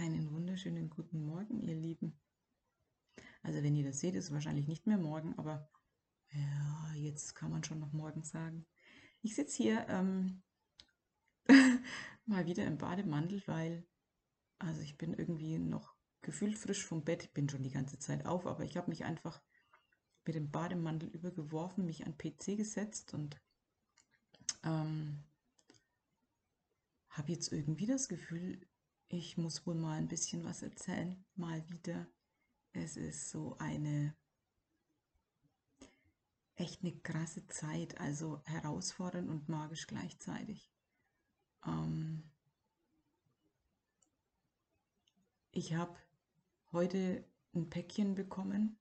Einen wunderschönen guten Morgen, ihr Lieben. Also wenn ihr das seht, ist es wahrscheinlich nicht mehr morgen, aber ja, jetzt kann man schon noch morgen sagen. Ich sitze hier ähm, mal wieder im Bademantel, weil, also ich bin irgendwie noch gefühlt frisch vom Bett. Ich bin schon die ganze Zeit auf, aber ich habe mich einfach mit dem Bademantel übergeworfen, mich an PC gesetzt und ähm, habe jetzt irgendwie das Gefühl, ich muss wohl mal ein bisschen was erzählen, mal wieder. Es ist so eine echt eine krasse Zeit, also herausfordernd und magisch gleichzeitig. Ähm ich habe heute ein Päckchen bekommen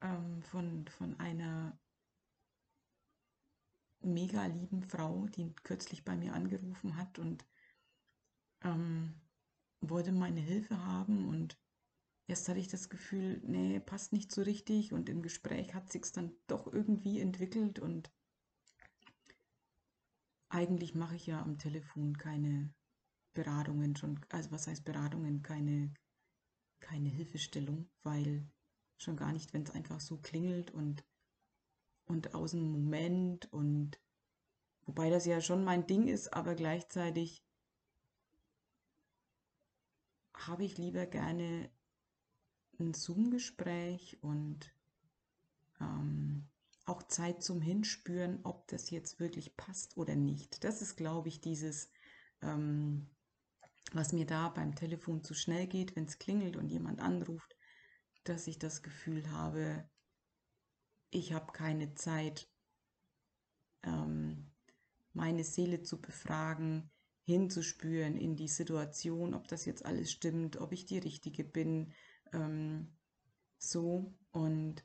ähm, von, von einer mega lieben Frau, die kürzlich bei mir angerufen hat und ähm, wollte meine Hilfe haben und erst hatte ich das Gefühl, nee, passt nicht so richtig und im Gespräch hat sich dann doch irgendwie entwickelt und eigentlich mache ich ja am Telefon keine Beratungen schon, also was heißt Beratungen, keine, keine Hilfestellung, weil schon gar nicht, wenn es einfach so klingelt und, und aus dem Moment und wobei das ja schon mein Ding ist, aber gleichzeitig habe ich lieber gerne ein Zoom-Gespräch und ähm, auch Zeit zum Hinspüren, ob das jetzt wirklich passt oder nicht. Das ist, glaube ich, dieses, ähm, was mir da beim Telefon zu schnell geht, wenn es klingelt und jemand anruft, dass ich das Gefühl habe, ich habe keine Zeit, ähm, meine Seele zu befragen, hinzuspüren in die Situation, ob das jetzt alles stimmt, ob ich die Richtige bin, ähm, so. Und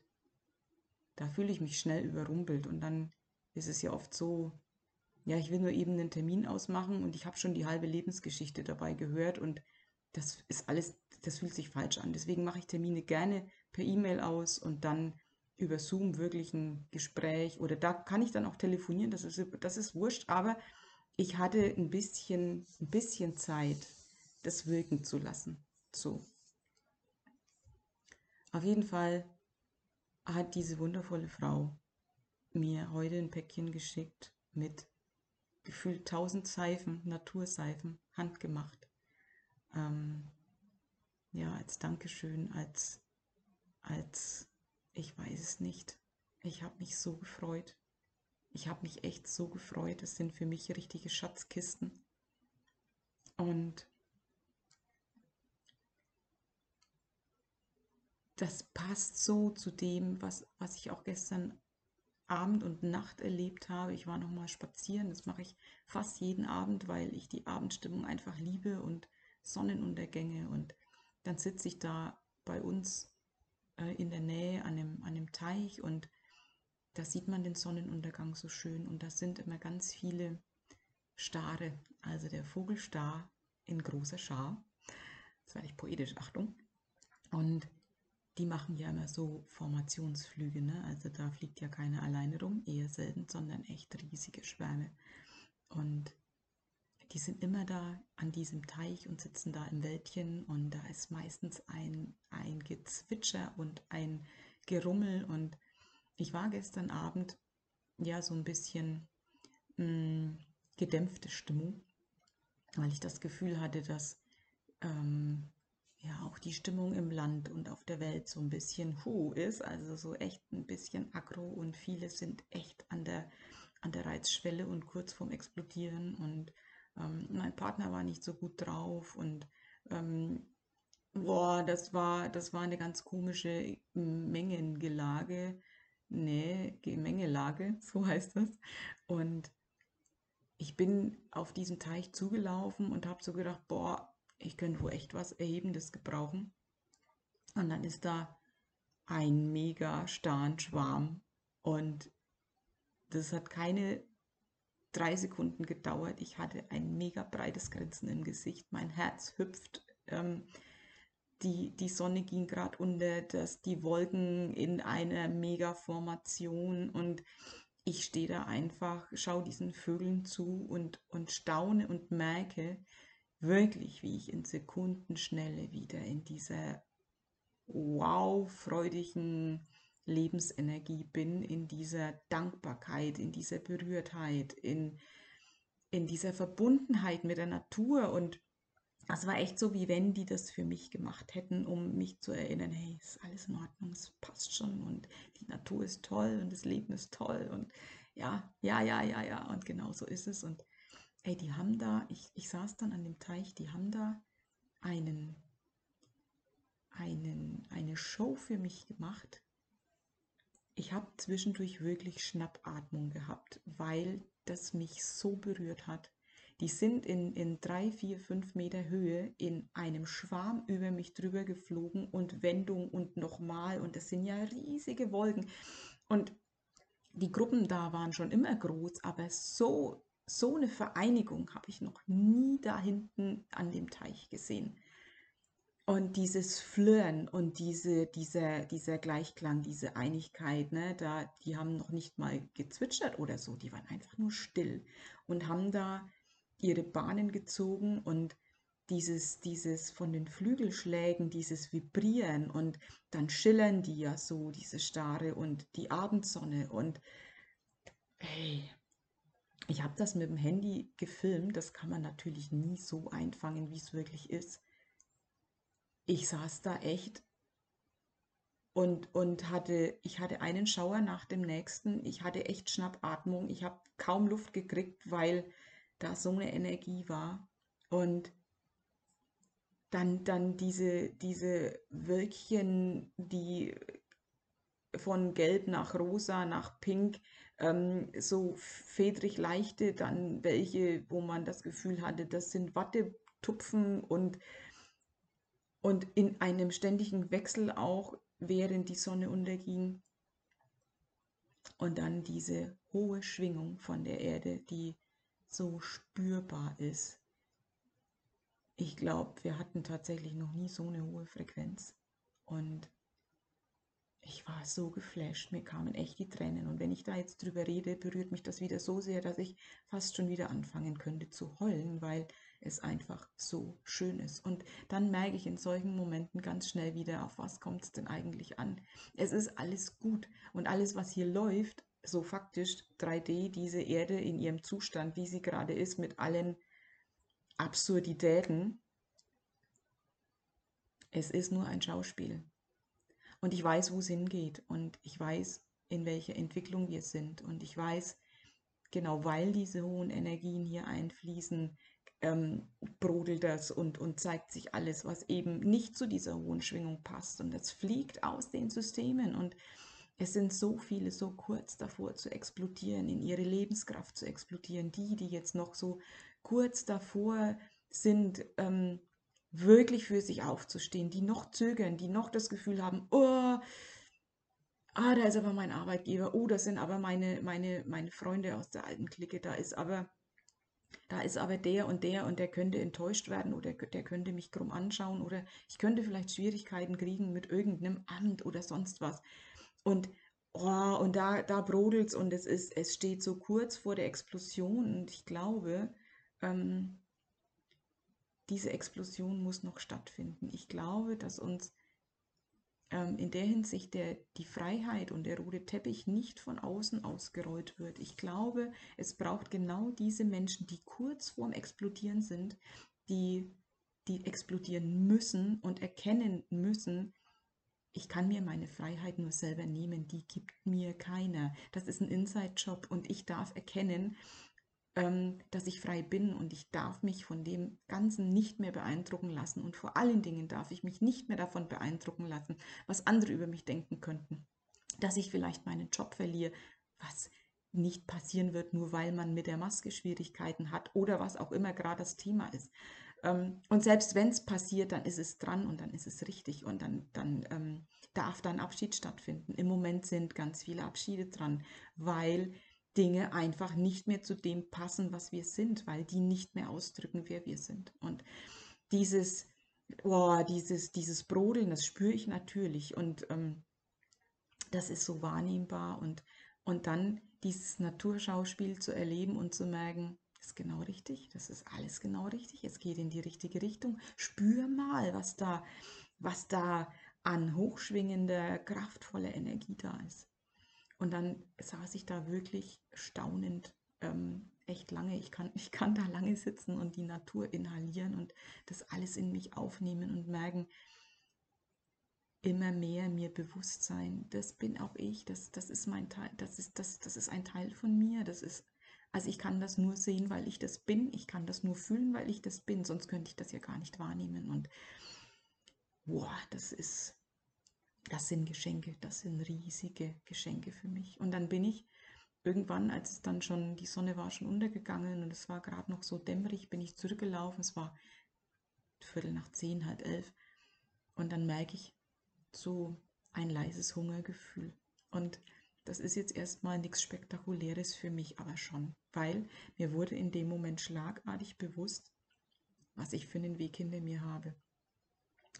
da fühle ich mich schnell überrumpelt und dann ist es ja oft so, ja, ich will nur eben einen Termin ausmachen und ich habe schon die halbe Lebensgeschichte dabei gehört und das ist alles, das fühlt sich falsch an. Deswegen mache ich Termine gerne per E-Mail aus und dann über Zoom wirklich ein Gespräch oder da kann ich dann auch telefonieren, das ist, das ist wurscht, aber ich hatte ein bisschen, ein bisschen Zeit, das wirken zu lassen. So. Auf jeden Fall hat diese wundervolle Frau mir heute ein Päckchen geschickt mit gefühlt tausend Seifen, Naturseifen, handgemacht. Ähm, ja, als Dankeschön, als, als, ich weiß es nicht. Ich habe mich so gefreut. Ich habe mich echt so gefreut. Das sind für mich richtige Schatzkisten. Und das passt so zu dem, was, was ich auch gestern Abend und Nacht erlebt habe. Ich war noch mal spazieren. Das mache ich fast jeden Abend, weil ich die Abendstimmung einfach liebe und Sonnenuntergänge. Und dann sitze ich da bei uns äh, in der Nähe an einem, an einem Teich und da sieht man den Sonnenuntergang so schön und das sind immer ganz viele Stare, also der Vogelstar in großer Schar. Das werde ich poetisch, Achtung. Und die machen ja immer so Formationsflüge, ne? Also da fliegt ja keiner alleine rum, eher selten, sondern echt riesige Schwärme. Und die sind immer da an diesem Teich und sitzen da im Wäldchen und da ist meistens ein, ein Gezwitscher und ein Gerummel und ich war gestern Abend ja so ein bisschen mh, hm, gedämpfte Stimmung, weil ich das Gefühl hatte, dass ähm, ja auch die Stimmung im Land und auf der Welt so ein bisschen hu ist, also so echt ein bisschen aggro und viele sind echt an der, an der Reizschwelle und kurz vorm Explodieren. Und ähm, mein Partner war nicht so gut drauf und ähm, boah, das war, das war eine ganz komische Mengengelage Nee, Gemengelage, so heißt das. Und ich bin auf diesen Teich zugelaufen und habe so gedacht, boah, ich könnte wohl echt was Erhebendes gebrauchen. Und dann ist da ein mega starren Schwarm und das hat keine drei Sekunden gedauert. Ich hatte ein mega breites Grinsen im Gesicht. Mein Herz hüpft. Ähm, die, die Sonne ging gerade unter, dass die Wolken in einer Mega-Formation und ich stehe da einfach, schaue diesen Vögeln zu und, und staune und merke, wirklich, wie ich in Sekundenschnelle wieder in dieser wow freudigen Lebensenergie bin, in dieser Dankbarkeit, in dieser Berührtheit, in, in dieser Verbundenheit mit der Natur. Und das war echt so, wie wenn die das für mich gemacht hätten, um mich zu erinnern, hey, ist alles in Ordnung, es passt schon und die Natur ist toll und das Leben ist toll und ja, ja, ja, ja, ja, und genau so ist es. Und ey, die haben da, ich, ich saß dann an dem Teich, die haben da einen, einen, eine Show für mich gemacht. Ich habe zwischendurch wirklich Schnappatmung gehabt, weil das mich so berührt hat. Die sind in, in drei, vier, fünf Meter Höhe in einem Schwarm über mich drüber geflogen und Wendung und nochmal. Und das sind ja riesige Wolken. Und die Gruppen da waren schon immer groß, aber so, so eine Vereinigung habe ich noch nie da hinten an dem Teich gesehen. Und dieses Flirren und diese, dieser, dieser Gleichklang, diese Einigkeit, ne, da, die haben noch nicht mal gezwitschert oder so, die waren einfach nur still und haben da ihre Bahnen gezogen und dieses, dieses von den Flügelschlägen, dieses Vibrieren und dann schillern die ja so, diese Stare und die Abendsonne und hey, ich habe das mit dem Handy gefilmt, das kann man natürlich nie so einfangen, wie es wirklich ist. Ich saß da echt und, und hatte, ich hatte einen Schauer nach dem nächsten, ich hatte echt Schnappatmung, ich habe kaum Luft gekriegt, weil da so eine Energie war und dann, dann diese, diese Wölkchen, die von gelb nach rosa, nach pink, ähm, so fedrig leichte, dann welche, wo man das Gefühl hatte, das sind Wattetupfen und, und in einem ständigen Wechsel auch, während die Sonne unterging. Und dann diese hohe Schwingung von der Erde, die so spürbar ist ich glaube, wir hatten tatsächlich noch nie so eine hohe Frequenz. Und ich war so geflasht, mir kamen echt die Tränen. Und wenn ich da jetzt drüber rede, berührt mich das wieder so sehr, dass ich fast schon wieder anfangen könnte zu heulen, weil es einfach so schön ist. Und dann merke ich in solchen Momenten ganz schnell wieder, auf was kommt es denn eigentlich an. Es ist alles gut und alles, was hier läuft, so faktisch 3D, diese Erde in ihrem Zustand, wie sie gerade ist, mit allen Absurditäten. Es ist nur ein Schauspiel. Und ich weiß, wo es hingeht. Und ich weiß, in welcher Entwicklung wir sind. Und ich weiß, genau weil diese hohen Energien hier einfließen, ähm, brodelt das und, und zeigt sich alles, was eben nicht zu dieser hohen Schwingung passt. Und das fliegt aus den Systemen. Und es sind so viele so kurz davor zu explodieren, in ihre Lebenskraft zu explodieren. Die, die jetzt noch so kurz davor sind, ähm, wirklich für sich aufzustehen, die noch zögern, die noch das Gefühl haben, oh, ah, da ist aber mein Arbeitgeber, oh, das sind aber meine, meine, meine Freunde aus der alten Clique, da ist aber, da ist aber der und der und der könnte enttäuscht werden oder der könnte mich krumm anschauen oder ich könnte vielleicht Schwierigkeiten kriegen mit irgendeinem Amt oder sonst was. Und oh, und da, da es und es ist, es steht so kurz vor der Explosion und ich glaube, ähm, diese Explosion muss noch stattfinden. Ich glaube, dass uns ähm, in der Hinsicht der, die Freiheit und der rote Teppich nicht von außen ausgerollt wird. Ich glaube, es braucht genau diese Menschen, die kurz vorm Explodieren sind, die, die explodieren müssen und erkennen müssen, ich kann mir meine Freiheit nur selber nehmen, die gibt mir keiner. Das ist ein Inside-Job und ich darf erkennen, ähm, dass ich frei bin und ich darf mich von dem Ganzen nicht mehr beeindrucken lassen und vor allen Dingen darf ich mich nicht mehr davon beeindrucken lassen, was andere über mich denken könnten, dass ich vielleicht meinen Job verliere, was nicht passieren wird, nur weil man mit der Maske Schwierigkeiten hat oder was auch immer gerade das Thema ist. Ähm, und selbst wenn es passiert, dann ist es dran und dann ist es richtig und dann, dann ähm, darf dann Abschied stattfinden. Im Moment sind ganz viele Abschiede dran, weil Dinge einfach nicht mehr zu dem passen, was wir sind, weil die nicht mehr ausdrücken, wer wir sind. Und dieses, oh, dieses, dieses Brodeln, das spüre ich natürlich und ähm, das ist so wahrnehmbar und, und dann dieses Naturschauspiel zu erleben und zu merken, ist genau richtig, das ist alles genau richtig, es geht in die richtige Richtung. Spür mal, was da, was da an hochschwingender, kraftvoller Energie da ist. Und dann saß ich da wirklich staunend ähm, echt lange. Ich kann, ich kann da lange sitzen und die Natur inhalieren und das alles in mich aufnehmen und merken, immer mehr mir bewusst sein, das bin auch ich, das, das ist mein Teil, das ist, das, das ist ein Teil von mir, das ist, also ich kann das nur sehen, weil ich das bin, ich kann das nur fühlen, weil ich das bin, sonst könnte ich das ja gar nicht wahrnehmen und boah, das ist, das sind Geschenke, das sind riesige Geschenke für mich. Und dann bin ich irgendwann, als es dann schon, die Sonne war schon untergegangen und es war gerade noch so dämmerig, bin ich zurückgelaufen. Es war Viertel nach zehn, halb elf. Und dann merke ich so ein leises Hungergefühl. Und das ist jetzt erstmal nichts Spektakuläres für mich, aber schon, weil mir wurde in dem Moment schlagartig bewusst, was ich für einen Weg hinter mir habe.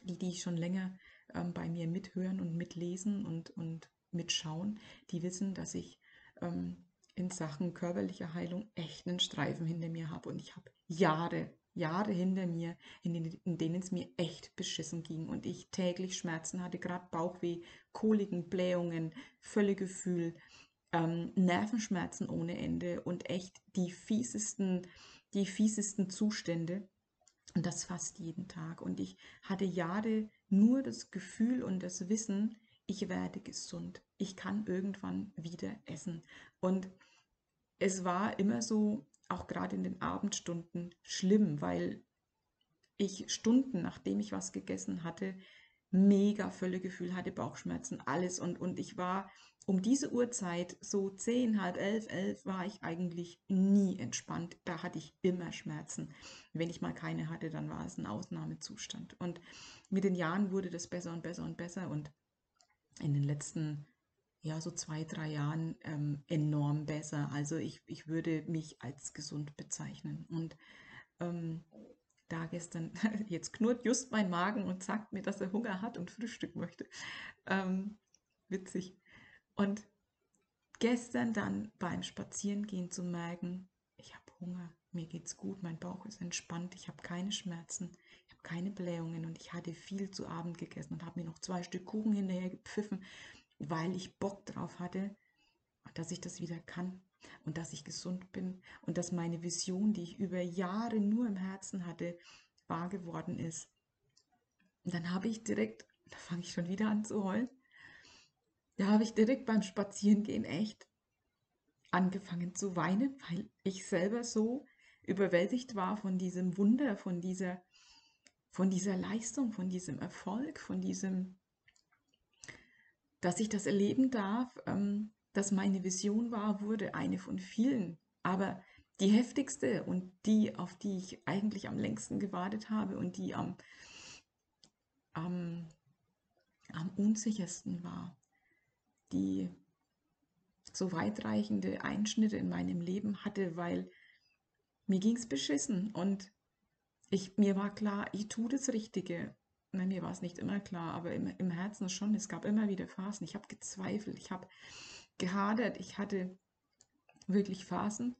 Die, die schon länger ähm, bei mir mithören und mitlesen und, und mitschauen, die wissen, dass ich ähm, in Sachen körperlicher Heilung echt einen Streifen hinter mir habe. Und ich habe Jahre, Jahre hinter mir, in denen, in denen es mir echt beschissen ging und ich täglich Schmerzen hatte, gerade Bauchweh, Koliken, Blähungen, Völlegefühl, ähm, Nervenschmerzen ohne Ende und echt die fiesesten, die fiesesten Zustände. Und das fast jeden Tag. Und ich hatte Jahre nur das Gefühl und das Wissen, ich werde gesund. Ich kann irgendwann wieder essen. Und es war immer so, auch gerade in den Abendstunden, schlimm, weil ich Stunden, nachdem ich was gegessen hatte, mega Völlegefühl hatte, Bauchschmerzen, alles. Und, und ich war um diese Uhrzeit, so zehn, halb elf, elf, war ich eigentlich nie entspannt. Da hatte ich immer Schmerzen. Wenn ich mal keine hatte, dann war es ein Ausnahmezustand. Und mit den Jahren wurde das besser und besser und besser. Und in den letzten, ja, so zwei, drei Jahren ähm, besser. Also ich, ich würde mich als gesund bezeichnen. Und ähm, da gestern, jetzt knurrt just mein Magen und sagt mir, dass er Hunger hat und Frühstück möchte. Ähm, witzig. Und gestern dann beim Spazierengehen zu merken, ich habe Hunger, mir geht's gut, mein Bauch ist entspannt, ich habe keine Schmerzen, ich habe keine Blähungen und ich hatte viel zu Abend gegessen und habe mir noch zwei Stück Kuchen hinterher gepfiffen, weil ich Bock drauf hatte, dass ich das wieder kann und dass ich gesund bin und dass meine Vision, die ich über Jahre nur im Herzen hatte, wahr geworden ist. Und dann habe ich direkt, da fange ich schon wieder an zu heulen, da habe ich direkt beim Spazierengehen echt angefangen zu weinen, weil ich selber so überwältigt war von diesem Wunder, von dieser, von dieser Leistung, von diesem Erfolg, von diesem, dass ich das erleben darf, ähm, dass meine Vision war, wurde eine von vielen, aber die heftigste und die, auf die ich eigentlich am längsten gewartet habe und die am, am, am unsichersten war die so weitreichende Einschnitte in meinem Leben hatte, weil mir ging es beschissen und ich, mir war klar, ich tue das Richtige. Nein, mir war es nicht immer klar, aber im, im Herzen schon. Es gab immer wieder Phasen. Ich habe gezweifelt, ich habe gehadert, ich hatte wirklich Phasen.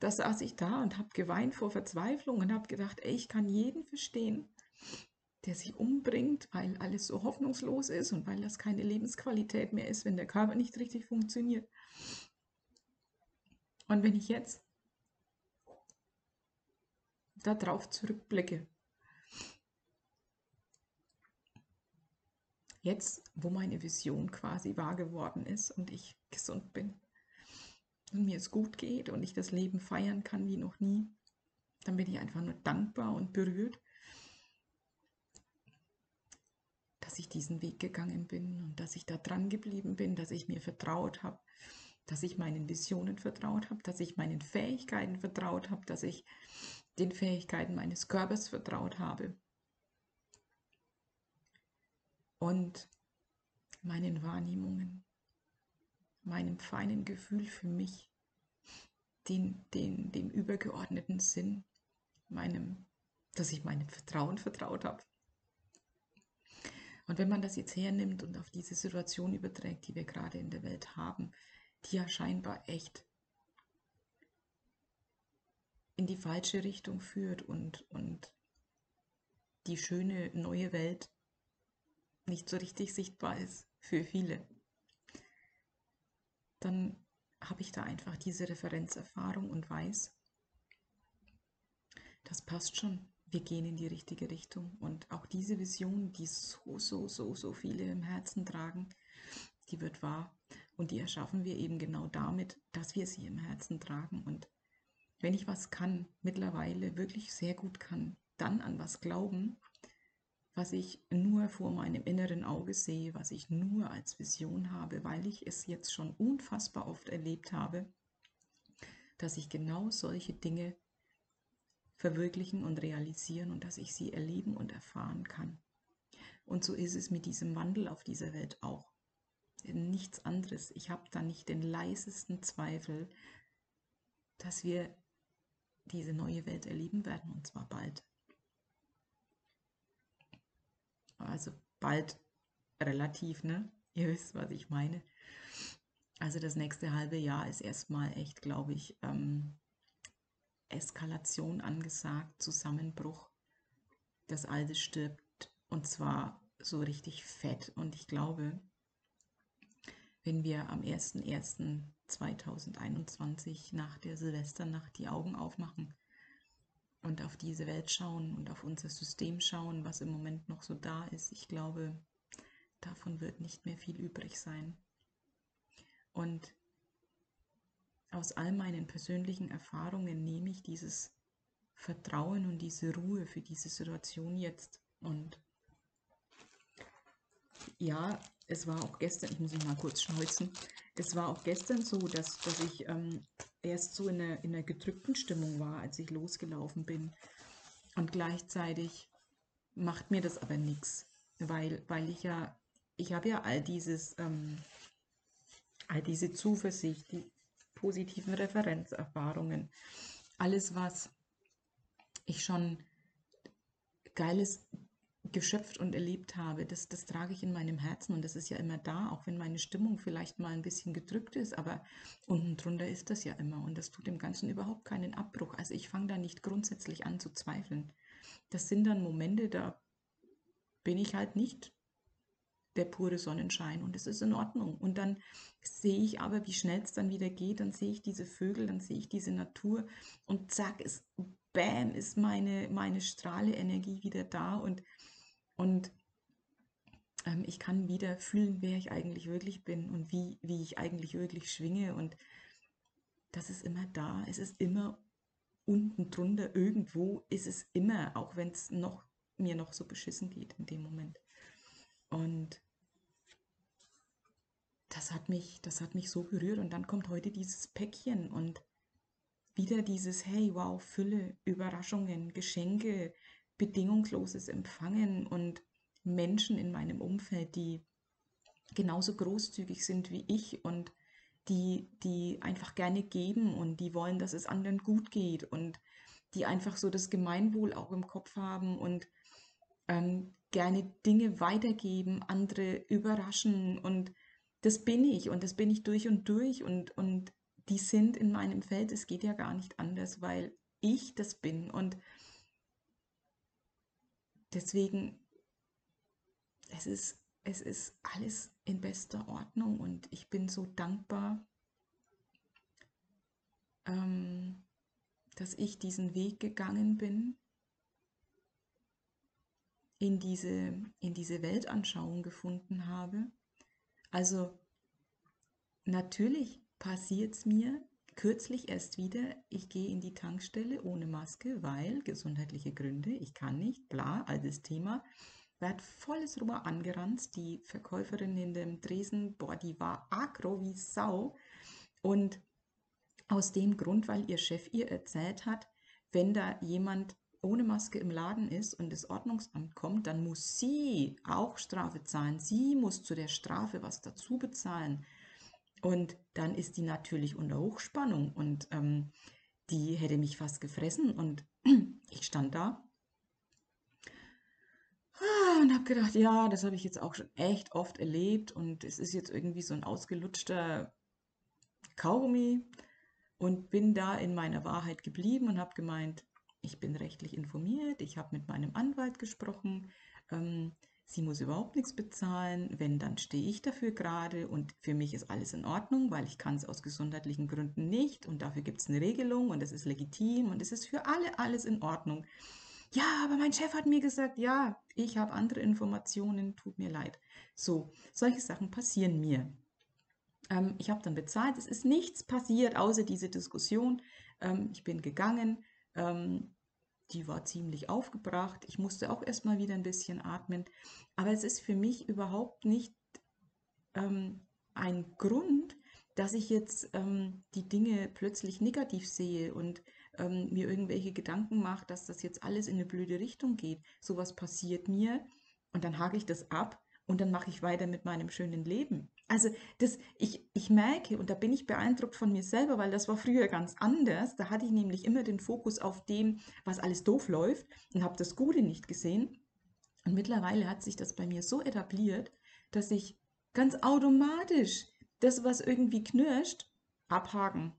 Da saß ich da und habe geweint vor Verzweiflung und habe gedacht, ey, ich kann jeden verstehen, der sich umbringt, weil alles so hoffnungslos ist und weil das keine Lebensqualität mehr ist, wenn der Körper nicht richtig funktioniert. Und wenn ich jetzt darauf zurückblicke, jetzt, wo meine Vision quasi wahr geworden ist und ich gesund bin und mir es gut geht und ich das Leben feiern kann wie noch nie, dann bin ich einfach nur dankbar und berührt dass ich diesen Weg gegangen bin und dass ich da dran geblieben bin, dass ich mir vertraut habe, dass ich meinen Visionen vertraut habe, dass ich meinen Fähigkeiten vertraut habe, dass ich den Fähigkeiten meines Körpers vertraut habe und meinen Wahrnehmungen, meinem feinen Gefühl für mich, den, den, dem übergeordneten Sinn, meinem, dass ich meinem Vertrauen vertraut habe. Und wenn man das jetzt hernimmt und auf diese Situation überträgt, die wir gerade in der Welt haben, die ja scheinbar echt in die falsche Richtung führt und, und die schöne neue Welt nicht so richtig sichtbar ist für viele, dann habe ich da einfach diese Referenzerfahrung und weiß, das passt schon. Wir gehen in die richtige Richtung. Und auch diese Vision, die so, so, so, so viele im Herzen tragen, die wird wahr. Und die erschaffen wir eben genau damit, dass wir sie im Herzen tragen. Und wenn ich was kann, mittlerweile wirklich sehr gut kann, dann an was glauben, was ich nur vor meinem inneren Auge sehe, was ich nur als Vision habe, weil ich es jetzt schon unfassbar oft erlebt habe, dass ich genau solche Dinge verwirklichen und realisieren und dass ich sie erleben und erfahren kann. Und so ist es mit diesem Wandel auf dieser Welt auch. Nichts anderes. Ich habe da nicht den leisesten Zweifel, dass wir diese neue Welt erleben werden und zwar bald. Also bald relativ, ne? Ihr wisst, was ich meine. Also das nächste halbe Jahr ist erstmal echt, glaube ich, ähm, Eskalation angesagt, Zusammenbruch. Das Alte stirbt und zwar so richtig fett. Und ich glaube, wenn wir am 01.01.2021 nach der Silvesternacht die Augen aufmachen, und auf diese Welt schauen und auf unser System schauen, was im Moment noch so da ist, ich glaube, davon wird nicht mehr viel übrig sein. Und aus all meinen persönlichen Erfahrungen nehme ich dieses Vertrauen und diese Ruhe für diese Situation jetzt. Und ja, es war auch gestern, ich muss mich mal kurz schneuzen, es war auch gestern so, dass, dass ich ähm, erst so in einer, in einer gedrückten Stimmung war, als ich losgelaufen bin. Und gleichzeitig macht mir das aber nichts, weil, weil ich ja, ich habe ja all dieses, ähm, all diese Zuversicht, die positiven Referenzerfahrungen, alles, was ich schon Geiles geschöpft und erlebt habe, das, das trage ich in meinem Herzen und das ist ja immer da, auch wenn meine Stimmung vielleicht mal ein bisschen gedrückt ist, aber unten drunter ist das ja immer und das tut dem Ganzen überhaupt keinen Abbruch. Also ich fange da nicht grundsätzlich an zu zweifeln. Das sind dann Momente, da bin ich halt nicht der pure Sonnenschein und es ist in Ordnung. Und dann sehe ich aber, wie schnell es dann wieder geht, dann sehe ich diese Vögel, dann sehe ich diese Natur und zack, ist, bam, ist meine, meine Strahleenergie wieder da und und ähm, ich kann wieder fühlen, wer ich eigentlich wirklich bin und wie, wie ich eigentlich wirklich schwinge. Und das ist immer da. Es ist immer unten drunter, irgendwo ist es immer, auch wenn es noch, mir noch so beschissen geht in dem Moment. Und das hat mich, das hat mich so berührt. Und dann kommt heute dieses Päckchen und wieder dieses, hey, wow, Fülle, Überraschungen, Geschenke, bedingungsloses Empfangen und Menschen in meinem Umfeld, die genauso großzügig sind wie ich und die, die einfach gerne geben und die wollen, dass es anderen gut geht und die einfach so das Gemeinwohl auch im Kopf haben und ähm, gerne Dinge weitergeben, andere überraschen und das bin ich und das bin ich durch und durch und, und die sind in meinem Feld, es geht ja gar nicht anders, weil ich das bin und Deswegen, es ist, es ist alles in bester Ordnung und ich bin so dankbar, ähm, dass ich diesen Weg gegangen bin, in diese, in diese Weltanschauung gefunden habe. Also natürlich passiert es mir, kürzlich erst wieder, ich gehe in die Tankstelle ohne Maske, weil gesundheitliche Gründe, ich kann nicht, bla, altes Thema. Werd volles Rohr angerannt. Die Verkäuferin in dem Dresen, boah, die war agro wie Sau. Und aus dem Grund, weil ihr Chef ihr erzählt hat, wenn da jemand ohne Maske im Laden ist und das Ordnungsamt kommt, dann muss sie auch Strafe zahlen. Sie muss zu der Strafe was dazu bezahlen. Und dann ist die natürlich unter Hochspannung und ähm, die hätte mich fast gefressen und ich stand da. Ah, und habe gedacht, ja, das habe ich jetzt auch schon echt oft erlebt und es ist jetzt irgendwie so ein ausgelutschter Kaugummi und bin da in meiner Wahrheit geblieben und habe gemeint, ich bin rechtlich informiert, ich habe mit meinem Anwalt gesprochen, ähm, sie muss überhaupt nichts bezahlen, wenn, dann stehe ich dafür gerade und für mich ist alles in Ordnung, weil ich kann es aus gesundheitlichen Gründen nicht und dafür gibt es eine Regelung und es ist legitim und es ist für alle alles in Ordnung. Ja, aber mein Chef hat mir gesagt, ja, ich habe andere Informationen, tut mir leid. So, solche Sachen passieren mir. Ähm, ich habe dann bezahlt, es ist nichts passiert außer diese Diskussion. Ähm, ich bin gegangen, ähm, die war ziemlich aufgebracht. Ich musste auch erstmal wieder ein bisschen atmen. Aber es ist für mich überhaupt nicht ähm, ein Grund, dass ich jetzt ähm, die Dinge plötzlich negativ sehe und ähm, mir irgendwelche Gedanken mache, dass das jetzt alles in eine blöde Richtung geht. Sowas passiert mir und dann hake ich das ab und dann mache ich weiter mit meinem schönen Leben. Also das, ich, ich merke, und da bin ich beeindruckt von mir selber, weil das war früher ganz anders. Da hatte ich nämlich immer den Fokus auf dem, was alles doof läuft und habe das Gute nicht gesehen. Und mittlerweile hat sich das bei mir so etabliert, dass ich ganz automatisch das, was irgendwie knirscht, abhaken.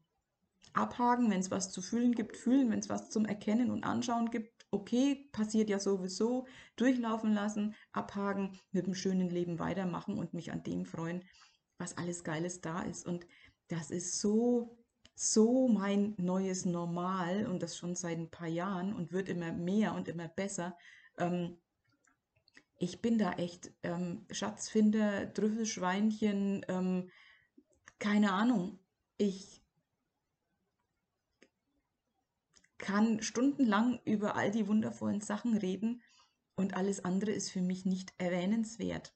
Abhaken, wenn es was zu fühlen gibt, fühlen, wenn es was zum Erkennen und Anschauen gibt, okay, passiert ja sowieso, durchlaufen lassen, abhaken, mit dem schönen Leben weitermachen und mich an dem freuen, was alles Geiles da ist. Und das ist so, so mein neues Normal und das schon seit ein paar Jahren und wird immer mehr und immer besser. Ähm, ich bin da echt ähm, Schatzfinder, Trüffelschweinchen, ähm, keine Ahnung. Ich kann stundenlang über all die wundervollen Sachen reden und alles andere ist für mich nicht erwähnenswert.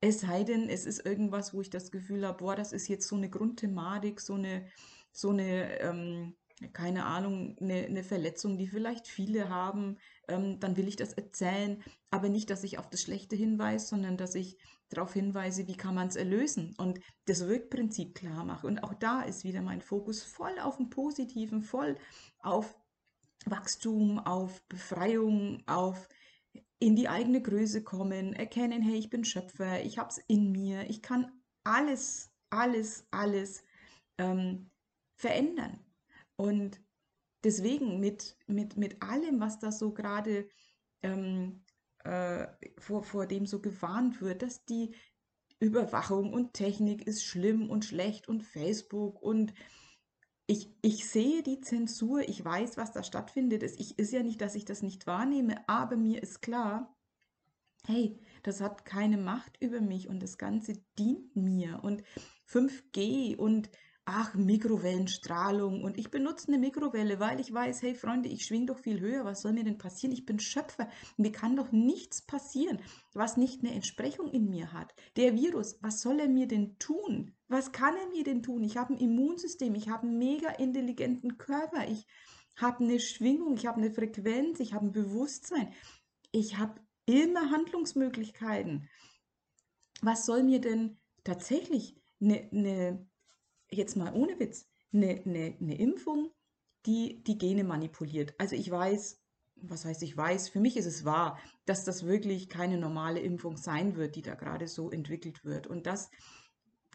Es sei denn, es ist irgendwas, wo ich das Gefühl habe, boah, das ist jetzt so eine Grundthematik, so eine, so eine, ähm, keine Ahnung, eine, eine, Verletzung, die vielleicht viele haben, ähm, dann will ich das erzählen, aber nicht, dass ich auf das Schlechte hinweise, sondern dass ich darauf hinweise, wie kann man es erlösen und das Wirkprinzip klar mache. Und auch da ist wieder mein Fokus voll auf dem Positiven, voll auf Wachstum, auf Befreiung, auf in die eigene Größe kommen, erkennen, hey, ich bin Schöpfer, ich habe es in mir, ich kann alles, alles, alles ähm, verändern. Und deswegen mit, mit, mit allem, was da so gerade ähm, äh, vor, vor dem so gewarnt wird, dass die Überwachung und Technik ist schlimm und schlecht und Facebook und ich, ich sehe die Zensur, ich weiß, was da stattfindet. Es ich, ist ja nicht, dass ich das nicht wahrnehme, aber mir ist klar, hey, das hat keine Macht über mich und das Ganze dient mir. Und 5G und ach, Mikrowellenstrahlung und ich benutze eine Mikrowelle, weil ich weiß, hey Freunde, ich schwinge doch viel höher, was soll mir denn passieren? Ich bin Schöpfer, mir kann doch nichts passieren, was nicht eine Entsprechung in mir hat. Der Virus, was soll er mir denn tun? Was kann er mir denn tun? Ich habe ein Immunsystem, ich habe einen mega intelligenten Körper, ich habe eine Schwingung, ich habe eine Frequenz, ich habe ein Bewusstsein, ich habe immer Handlungsmöglichkeiten. Was soll mir denn tatsächlich eine, eine jetzt mal ohne Witz, eine, eine, eine Impfung, die die Gene manipuliert. Also ich weiß, was heißt ich weiß, für mich ist es wahr, dass das wirklich keine normale Impfung sein wird, die da gerade so entwickelt wird und dass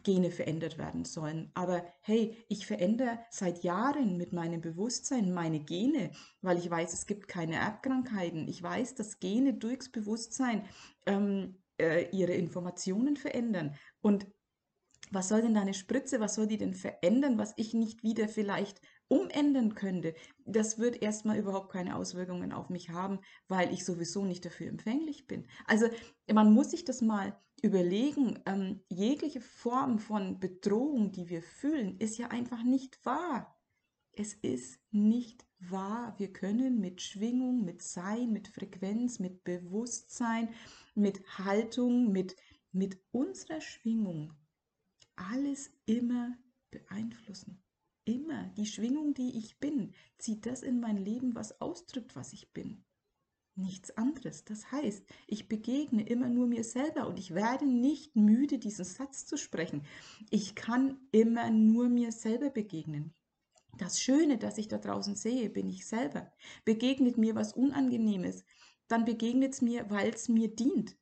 Gene verändert werden sollen. Aber hey, ich verändere seit Jahren mit meinem Bewusstsein meine Gene, weil ich weiß, es gibt keine Erbkrankheiten. Ich weiß, dass Gene durchs Bewusstsein ähm, äh, ihre Informationen verändern. Und was soll denn deine Spritze, was soll die denn verändern, was ich nicht wieder vielleicht umändern könnte? Das wird erstmal überhaupt keine Auswirkungen auf mich haben, weil ich sowieso nicht dafür empfänglich bin. Also man muss sich das mal überlegen. Ähm, jegliche Form von Bedrohung, die wir fühlen, ist ja einfach nicht wahr. Es ist nicht wahr. Wir können mit Schwingung, mit Sein, mit Frequenz, mit Bewusstsein, mit Haltung, mit, mit unserer Schwingung alles immer beeinflussen. Immer die Schwingung, die ich bin, zieht das in mein Leben, was ausdrückt, was ich bin. Nichts anderes. Das heißt, ich begegne immer nur mir selber und ich werde nicht müde, diesen Satz zu sprechen. Ich kann immer nur mir selber begegnen. Das Schöne, das ich da draußen sehe, bin ich selber. Begegnet mir was Unangenehmes, dann begegnet es mir, weil es mir dient.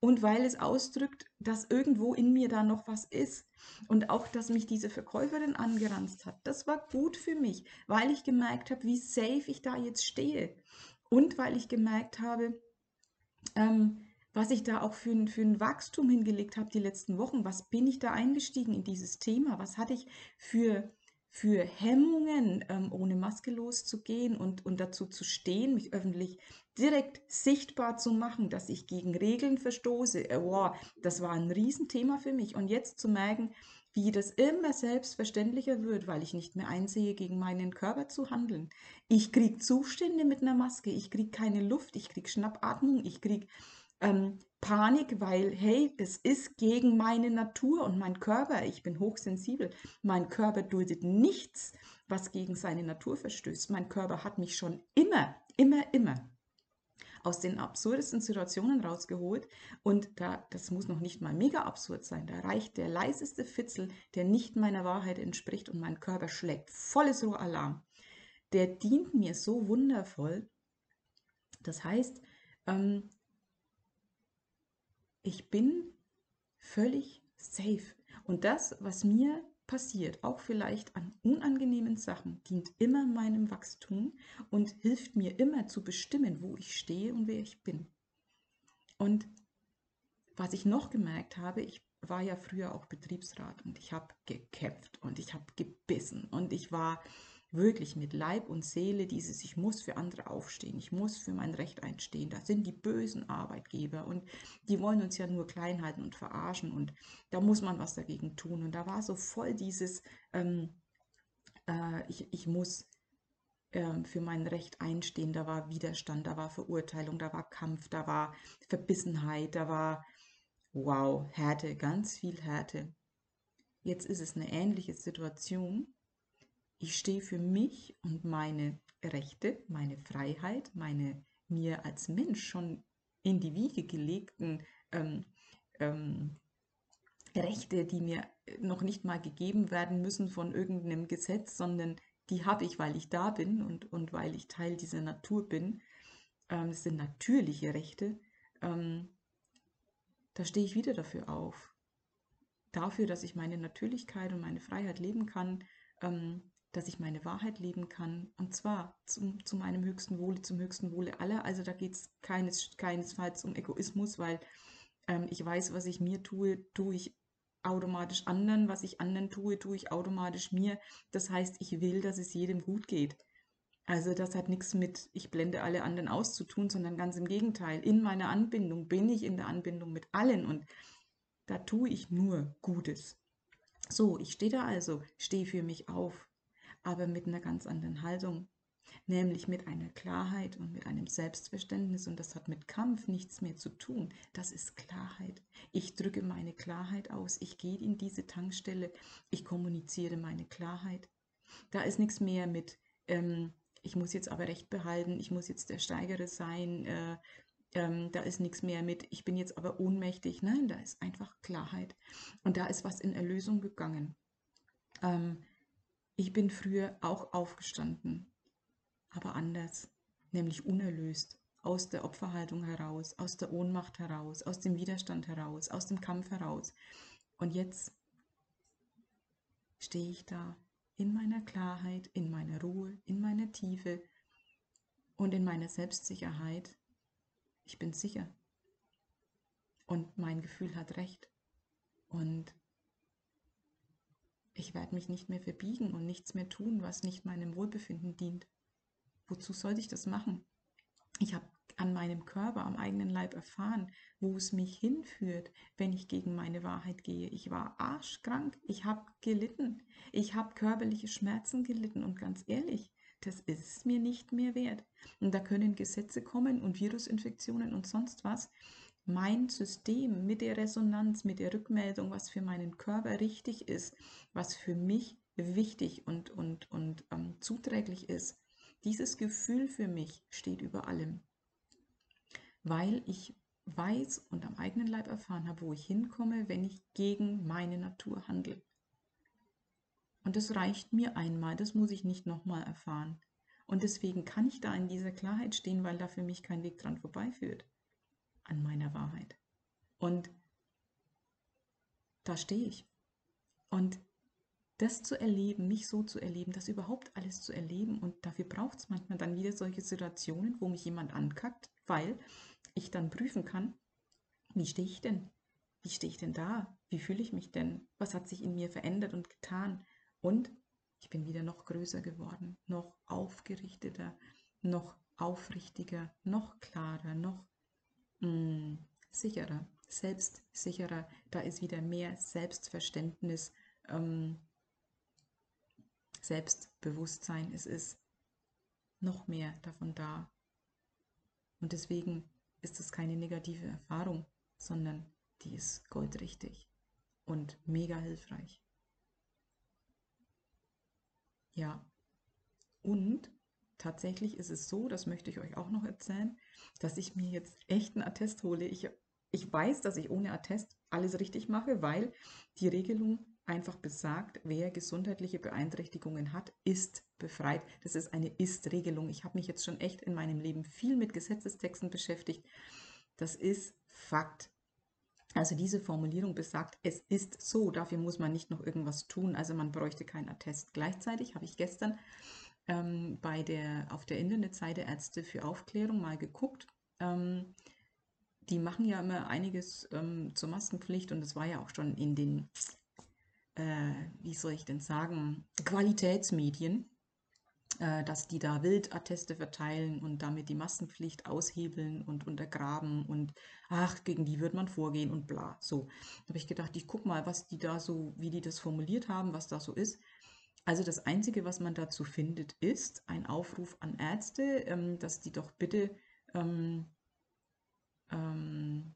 Und weil es ausdrückt, dass irgendwo in mir da noch was ist. Und auch, dass mich diese Verkäuferin angeranzt hat, das war gut für mich, weil ich gemerkt habe, wie safe ich da jetzt stehe. Und weil ich gemerkt habe, ähm, was ich da auch für für ein Wachstum hingelegt habe die letzten Wochen. Was bin ich da eingestiegen in dieses Thema? Was hatte ich für, für Hemmungen, ähm, ohne Maske loszugehen und, und dazu zu stehen, mich öffentlich direkt sichtbar zu machen, dass ich gegen Regeln verstoße. Äh, wow, das war ein Riesenthema für mich. Und jetzt zu merken, wie das immer selbstverständlicher wird, weil ich nicht mehr einsehe, gegen meinen Körper zu handeln. Ich kriege Zustände mit einer Maske, ich kriege keine Luft, ich kriege Schnappatmung, ich kriege ähm, Panik, weil, hey, es ist gegen meine Natur und mein Körper, ich bin hochsensibel, mein Körper duldet nichts, was gegen seine Natur verstößt. Mein Körper hat mich schon immer, immer, immer aus den absurdesten Situationen rausgeholt und da, das muss noch nicht mal mega absurd sein, da reicht der leiseste Fitzel, der nicht meiner Wahrheit entspricht und mein Körper schlägt volles Rohalarm. Der dient mir so wundervoll. Das heißt, ähm, ich bin völlig safe. Und das, was mir passiert, auch vielleicht an unangenehmen Sachen, dient immer meinem Wachstum und hilft mir immer zu bestimmen, wo ich stehe und wer ich bin. Und was ich noch gemerkt habe, ich war ja früher auch Betriebsrat und ich habe gekämpft und ich habe gebissen und ich war wirklich mit Leib und Seele dieses, ich muss für andere aufstehen, ich muss für mein Recht einstehen. Das sind die bösen Arbeitgeber und die wollen uns ja nur klein halten und verarschen und da muss man was dagegen tun. Und da war so voll dieses, ähm, äh, ich, ich muss äh, für mein Recht einstehen, da war Widerstand, da war Verurteilung, da war Kampf, da war Verbissenheit, da war, wow, Härte, ganz viel Härte. Jetzt ist es eine ähnliche Situation ich stehe für mich und meine Rechte, meine Freiheit, meine mir als Mensch schon in die Wiege gelegten ähm, ähm, Rechte, die mir noch nicht mal gegeben werden müssen von irgendeinem Gesetz, sondern die habe ich, weil ich da bin und, und weil ich Teil dieser Natur bin. Ähm, das sind natürliche Rechte. Ähm, da stehe ich wieder dafür auf. Dafür, dass ich meine Natürlichkeit und meine Freiheit leben kann, ähm, dass ich meine Wahrheit leben kann und zwar zum, zu meinem höchsten Wohle, zum höchsten Wohle aller. Also da geht es keines, keinesfalls um Egoismus, weil ähm, ich weiß, was ich mir tue, tue ich automatisch anderen, was ich anderen tue, tue ich automatisch mir. Das heißt, ich will, dass es jedem gut geht. Also das hat nichts mit, ich blende alle anderen aus zu tun, sondern ganz im Gegenteil. In meiner Anbindung bin ich in der Anbindung mit allen und da tue ich nur Gutes. So, ich stehe da also, stehe für mich auf, aber mit einer ganz anderen Haltung, nämlich mit einer Klarheit und mit einem Selbstverständnis. Und das hat mit Kampf nichts mehr zu tun. Das ist Klarheit. Ich drücke meine Klarheit aus. Ich gehe in diese Tankstelle. Ich kommuniziere meine Klarheit. Da ist nichts mehr mit, ähm, ich muss jetzt aber Recht behalten, ich muss jetzt der Steigere sein. Äh, ähm, da ist nichts mehr mit, ich bin jetzt aber ohnmächtig. Nein, da ist einfach Klarheit. Und da ist was in Erlösung gegangen. Ähm, ich bin früher auch aufgestanden, aber anders, nämlich unerlöst, aus der Opferhaltung heraus, aus der Ohnmacht heraus, aus dem Widerstand heraus, aus dem Kampf heraus. Und jetzt stehe ich da in meiner Klarheit, in meiner Ruhe, in meiner Tiefe und in meiner Selbstsicherheit. Ich bin sicher. Und mein Gefühl hat recht. Und ich werde mich nicht mehr verbiegen und nichts mehr tun, was nicht meinem Wohlbefinden dient. Wozu sollte ich das machen? Ich habe an meinem Körper, am eigenen Leib erfahren, wo es mich hinführt, wenn ich gegen meine Wahrheit gehe. Ich war arschkrank, ich habe gelitten, ich habe körperliche Schmerzen gelitten und ganz ehrlich, das ist es mir nicht mehr wert. Und da können Gesetze kommen und Virusinfektionen und sonst was mein System mit der Resonanz, mit der Rückmeldung, was für meinen Körper richtig ist, was für mich wichtig und, und, und ähm, zuträglich ist, dieses Gefühl für mich steht über allem, weil ich weiß und am eigenen Leib erfahren habe, wo ich hinkomme, wenn ich gegen meine Natur handle. Und das reicht mir einmal, das muss ich nicht nochmal erfahren. Und deswegen kann ich da in dieser Klarheit stehen, weil da für mich kein Weg dran vorbeiführt an meiner Wahrheit. Und da stehe ich. Und das zu erleben, mich so zu erleben, das überhaupt alles zu erleben und dafür braucht es manchmal dann wieder solche Situationen, wo mich jemand ankackt, weil ich dann prüfen kann, wie stehe ich denn? Wie stehe ich denn da? Wie fühle ich mich denn? Was hat sich in mir verändert und getan? Und ich bin wieder noch größer geworden, noch aufgerichteter, noch aufrichtiger, noch klarer, noch mh, mm, sicherer, selbstsicherer. Da ist wieder mehr Selbstverständnis, ähm, Selbstbewusstsein. Es ist noch mehr davon da. Und deswegen ist es keine negative Erfahrung, sondern die ist goldrichtig und mega hilfreich. Ja, und tatsächlich ist es so, das möchte ich euch auch noch erzählen, dass ich mir jetzt echt einen Attest hole. Ich, ich weiß, dass ich ohne Attest alles richtig mache, weil die Regelung einfach besagt, wer gesundheitliche Beeinträchtigungen hat, ist befreit. Das ist eine Ist-Regelung. Ich habe mich jetzt schon echt in meinem Leben viel mit Gesetzestexten beschäftigt. Das ist Fakt. Also diese Formulierung besagt, es ist so, dafür muss man nicht noch irgendwas tun, also man bräuchte keinen Attest. Gleichzeitig habe ich gestern ähm, bei der, auf der Internetseite Ärzte für Aufklärung mal geguckt. Ähm, die machen ja immer einiges ähm, zur Maskenpflicht und das war ja auch schon in den äh, wie soll ich denn sagen, Qualitätsmedien, äh, dass die da Wildatteste verteilen und damit die Massenpflicht aushebeln und untergraben und ach, gegen die wird man vorgehen und bla. So, da habe ich gedacht, ich gucke mal, was die da so, wie die das formuliert haben, was da so ist. Also das Einzige, was man dazu findet, ist ein Aufruf an Ärzte, ähm, dass die doch bitte ähm, ähm,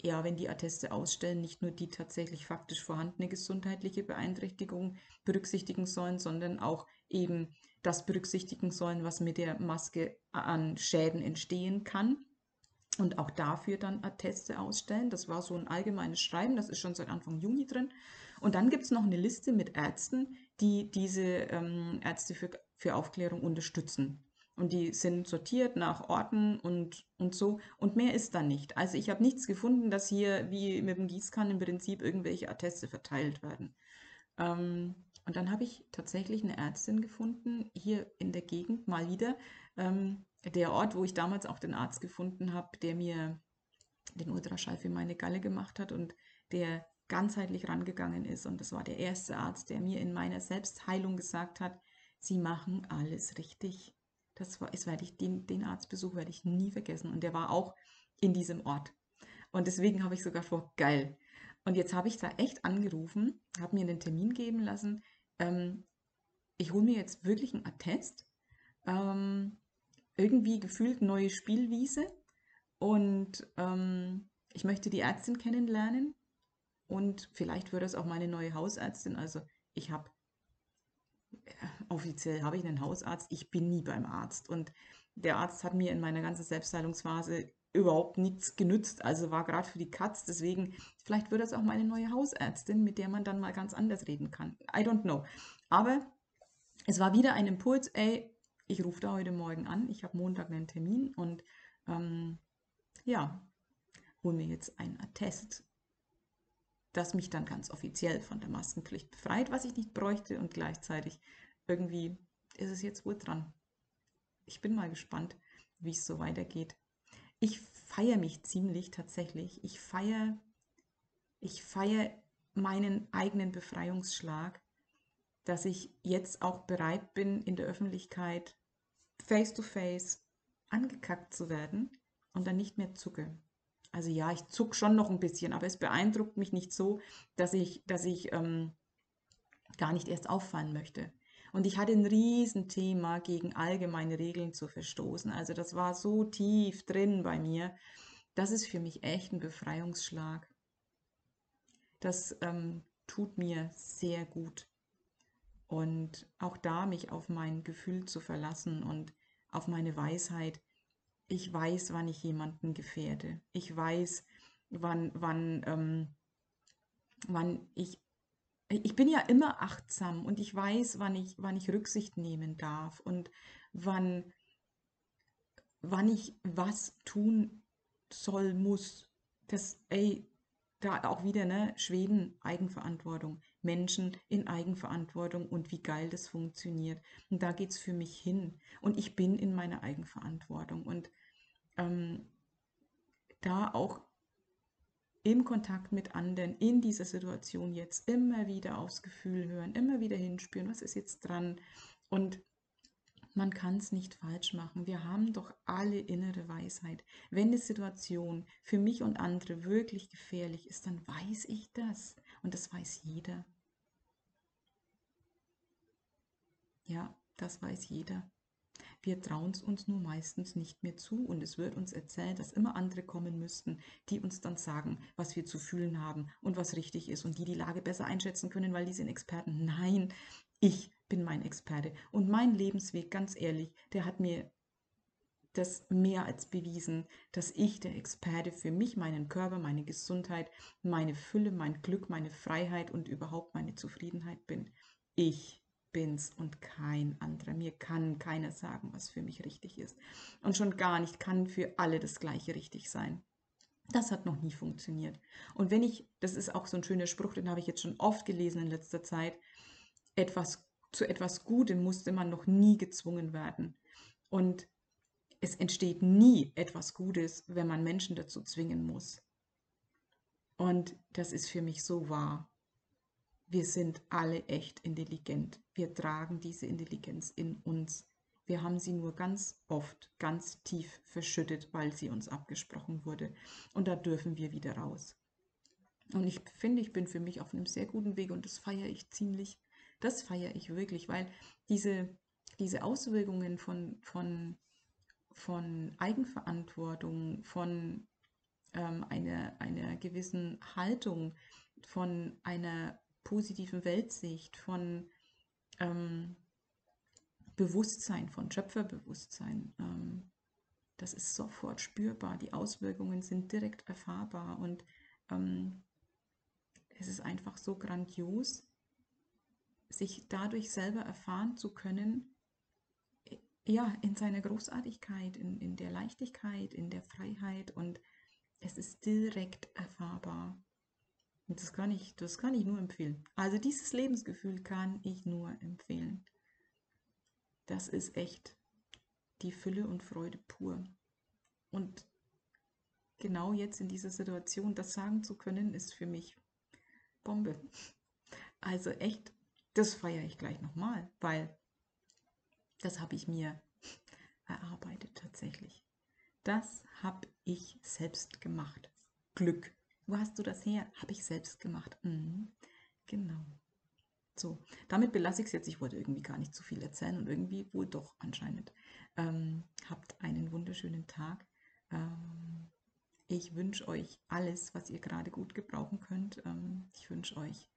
ja, wenn die Atteste ausstellen, nicht nur die tatsächlich faktisch vorhandene gesundheitliche Beeinträchtigung berücksichtigen sollen, sondern auch eben das berücksichtigen sollen, was mit der Maske an Schäden entstehen kann. Und auch dafür dann Atteste ausstellen. Das war so ein allgemeines Schreiben, das ist schon seit Anfang Juni drin. Und dann gibt es noch eine Liste mit Ärzten, die diese ähm, Ärzte für, für Aufklärung unterstützen. Und die sind sortiert nach Orten und, und so. Und mehr ist da nicht. Also ich habe nichts gefunden, dass hier wie mit dem Gießkannen im Prinzip irgendwelche Atteste verteilt werden. Ähm, und dann habe ich tatsächlich eine Ärztin gefunden, hier in der Gegend mal wieder. Ähm, der Ort, wo ich damals auch den Arzt gefunden habe, der mir den Ultraschall für meine Galle gemacht hat und der ganzheitlich rangegangen ist. Und das war der erste Arzt, der mir in meiner Selbstheilung gesagt hat, Sie machen alles richtig. Das war, das werde ich, den, den Arztbesuch werde ich nie vergessen. Und der war auch in diesem Ort. Und deswegen habe ich sogar vor, geil. Und jetzt habe ich da echt angerufen, habe mir einen Termin geben lassen. Ähm, ich hole mir jetzt wirklich einen Attest. Ähm, irgendwie gefühlt neue Spielwiese. Und ähm, ich möchte die Ärztin kennenlernen. Und vielleicht wird das auch meine neue Hausärztin. Also ich habe offiziell habe ich einen Hausarzt, ich bin nie beim Arzt. Und der Arzt hat mir in meiner ganzen Selbstheilungsphase überhaupt nichts genützt, also war gerade für die Katz. Deswegen, vielleicht wird das auch meine neue Hausärztin, mit der man dann mal ganz anders reden kann. I don't know. Aber es war wieder ein Impuls, ey, ich rufe da heute Morgen an, ich habe Montag einen Termin und ähm, ja, hole mir jetzt einen Attest das mich dann ganz offiziell von der Maskenpflicht befreit, was ich nicht bräuchte und gleichzeitig irgendwie ist es jetzt wohl dran. Ich bin mal gespannt, wie es so weitergeht. Ich feiere mich ziemlich tatsächlich. Ich feiere ich feiere meinen eigenen Befreiungsschlag, dass ich jetzt auch bereit bin, in der Öffentlichkeit face to face angekackt zu werden und dann nicht mehr zucke. Also ja, ich zuck schon noch ein bisschen, aber es beeindruckt mich nicht so, dass ich, dass ich ähm, gar nicht erst auffallen möchte. Und ich hatte ein Riesenthema, gegen allgemeine Regeln zu verstoßen. Also das war so tief drin bei mir. Das ist für mich echt ein Befreiungsschlag. Das ähm, tut mir sehr gut. Und auch da mich auf mein Gefühl zu verlassen und auf meine Weisheit, ich weiß, wann ich jemanden gefährde. Ich weiß, wann, wann, ähm, wann ich. Ich bin ja immer achtsam und ich weiß, wann ich, wann ich Rücksicht nehmen darf und wann, wann ich was tun soll, muss. Das, ey, da auch wieder, ne, Schweden, Eigenverantwortung, Menschen in Eigenverantwortung und wie geil das funktioniert. Und da geht es für mich hin. Und ich bin in meiner Eigenverantwortung. Und ähm, da auch im Kontakt mit anderen, in dieser Situation jetzt immer wieder aufs Gefühl hören, immer wieder hinspüren, was ist jetzt dran. Und man kann es nicht falsch machen. Wir haben doch alle innere Weisheit. Wenn die Situation für mich und andere wirklich gefährlich ist, dann weiß ich das. Und das weiß jeder. Ja, das weiß jeder. Wir trauen es uns nur meistens nicht mehr zu und es wird uns erzählt, dass immer andere kommen müssten, die uns dann sagen, was wir zu fühlen haben und was richtig ist und die die Lage besser einschätzen können, weil die sind Experten. Nein, ich bin mein Experte. Und mein Lebensweg, ganz ehrlich, der hat mir das mehr als bewiesen, dass ich der Experte für mich, meinen Körper, meine Gesundheit, meine Fülle, mein Glück, meine Freiheit und überhaupt meine Zufriedenheit bin. Ich bin's und kein anderer. Mir kann keiner sagen, was für mich richtig ist. Und schon gar nicht kann für alle das gleiche richtig sein. Das hat noch nie funktioniert. Und wenn ich, das ist auch so ein schöner Spruch, den habe ich jetzt schon oft gelesen in letzter Zeit, etwas zu etwas Gutem musste man noch nie gezwungen werden. Und es entsteht nie etwas Gutes, wenn man Menschen dazu zwingen muss. Und das ist für mich so wahr. Wir sind alle echt intelligent. Wir tragen diese Intelligenz in uns. Wir haben sie nur ganz oft, ganz tief verschüttet, weil sie uns abgesprochen wurde. Und da dürfen wir wieder raus. Und ich finde, ich bin für mich auf einem sehr guten Weg und das feiere ich ziemlich. Das feiere ich wirklich, weil diese, diese Auswirkungen von, von, von Eigenverantwortung, von ähm, einer, einer gewissen Haltung, von einer positiven Weltsicht, von ähm, Bewusstsein, von Schöpferbewusstsein, ähm, das ist sofort spürbar. Die Auswirkungen sind direkt erfahrbar und ähm, es ist einfach so grandios, sich dadurch selber erfahren zu können, ja, in seiner Großartigkeit, in, in der Leichtigkeit, in der Freiheit und es ist direkt erfahrbar. Und das kann ich, das kann ich nur empfehlen. Also dieses Lebensgefühl kann ich nur empfehlen. Das ist echt die Fülle und Freude pur. Und genau jetzt in dieser Situation das sagen zu können, ist für mich Bombe. Also echt das feiere ich gleich nochmal, weil das habe ich mir erarbeitet tatsächlich. Das habe ich selbst gemacht. Glück. Wo hast du das her? Habe ich selbst gemacht. Mhm. Genau. So, damit belasse ich es jetzt. Ich wollte irgendwie gar nicht zu viel erzählen und irgendwie wohl doch anscheinend. Ähm, habt einen wunderschönen Tag. Ähm, ich wünsche euch alles, was ihr gerade gut gebrauchen könnt. Ähm, ich wünsche euch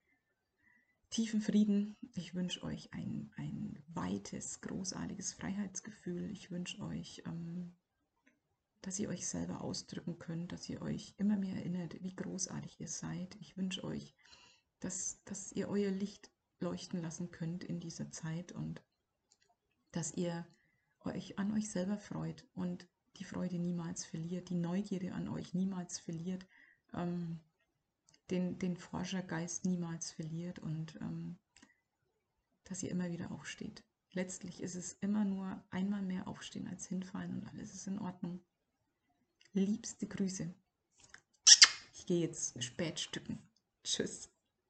tiefen Frieden. Ich wünsche euch ein, ein weites, großartiges Freiheitsgefühl. Ich wünsche euch, ähm, dass ihr euch selber ausdrücken könnt, dass ihr euch immer mehr erinnert, wie großartig ihr seid. Ich wünsche euch, dass, dass ihr euer Licht leuchten lassen könnt in dieser Zeit und dass ihr euch an euch selber freut und die Freude niemals verliert, die Neugierde an euch niemals verliert. Ähm, den, den Forschergeist niemals verliert und ähm, dass ihr immer wieder aufsteht. Letztlich ist es immer nur einmal mehr aufstehen als hinfallen und alles ist in Ordnung. Liebste Grüße. Ich gehe jetzt spät stücken. Tschüss.